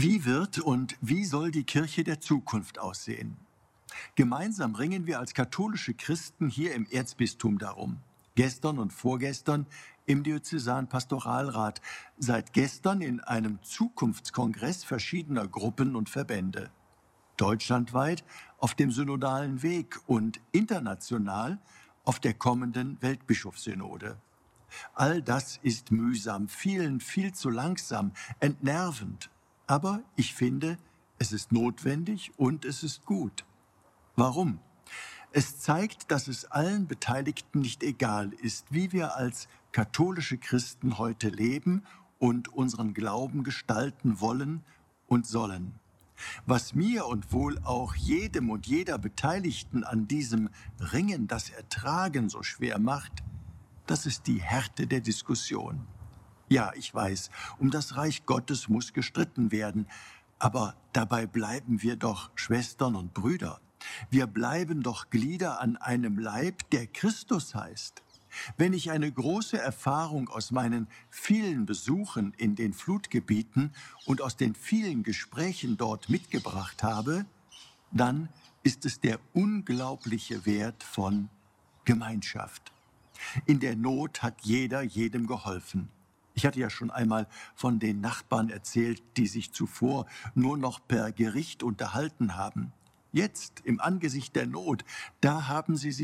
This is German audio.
Wie wird und wie soll die Kirche der Zukunft aussehen? Gemeinsam ringen wir als katholische Christen hier im Erzbistum darum. Gestern und vorgestern im Diözesanpastoralrat, seit gestern in einem Zukunftskongress verschiedener Gruppen und Verbände. Deutschlandweit auf dem synodalen Weg und international auf der kommenden Weltbischofssynode. All das ist mühsam, vielen viel zu langsam, entnervend, aber ich finde, es ist notwendig und es ist gut. Warum? Es zeigt, dass es allen Beteiligten nicht egal ist, wie wir als katholische Christen heute leben und unseren Glauben gestalten wollen und sollen. Was mir und wohl auch jedem und jeder Beteiligten an diesem Ringen das Ertragen so schwer macht, das ist die Härte der Diskussion. Ja, ich weiß, um das Reich Gottes muss gestritten werden, aber dabei bleiben wir doch Schwestern und Brüder. Wir bleiben doch Glieder an einem Leib, der Christus heißt. Wenn ich eine große Erfahrung aus meinen vielen Besuchen in den Flutgebieten und aus den vielen Gesprächen dort mitgebracht habe, dann ist es der unglaubliche Wert von Gemeinschaft. In der Not hat jeder jedem geholfen. Ich hatte ja schon einmal von den Nachbarn erzählt, die sich zuvor nur noch per Gericht unterhalten haben. Jetzt, im Angesicht der Not, da haben sie sich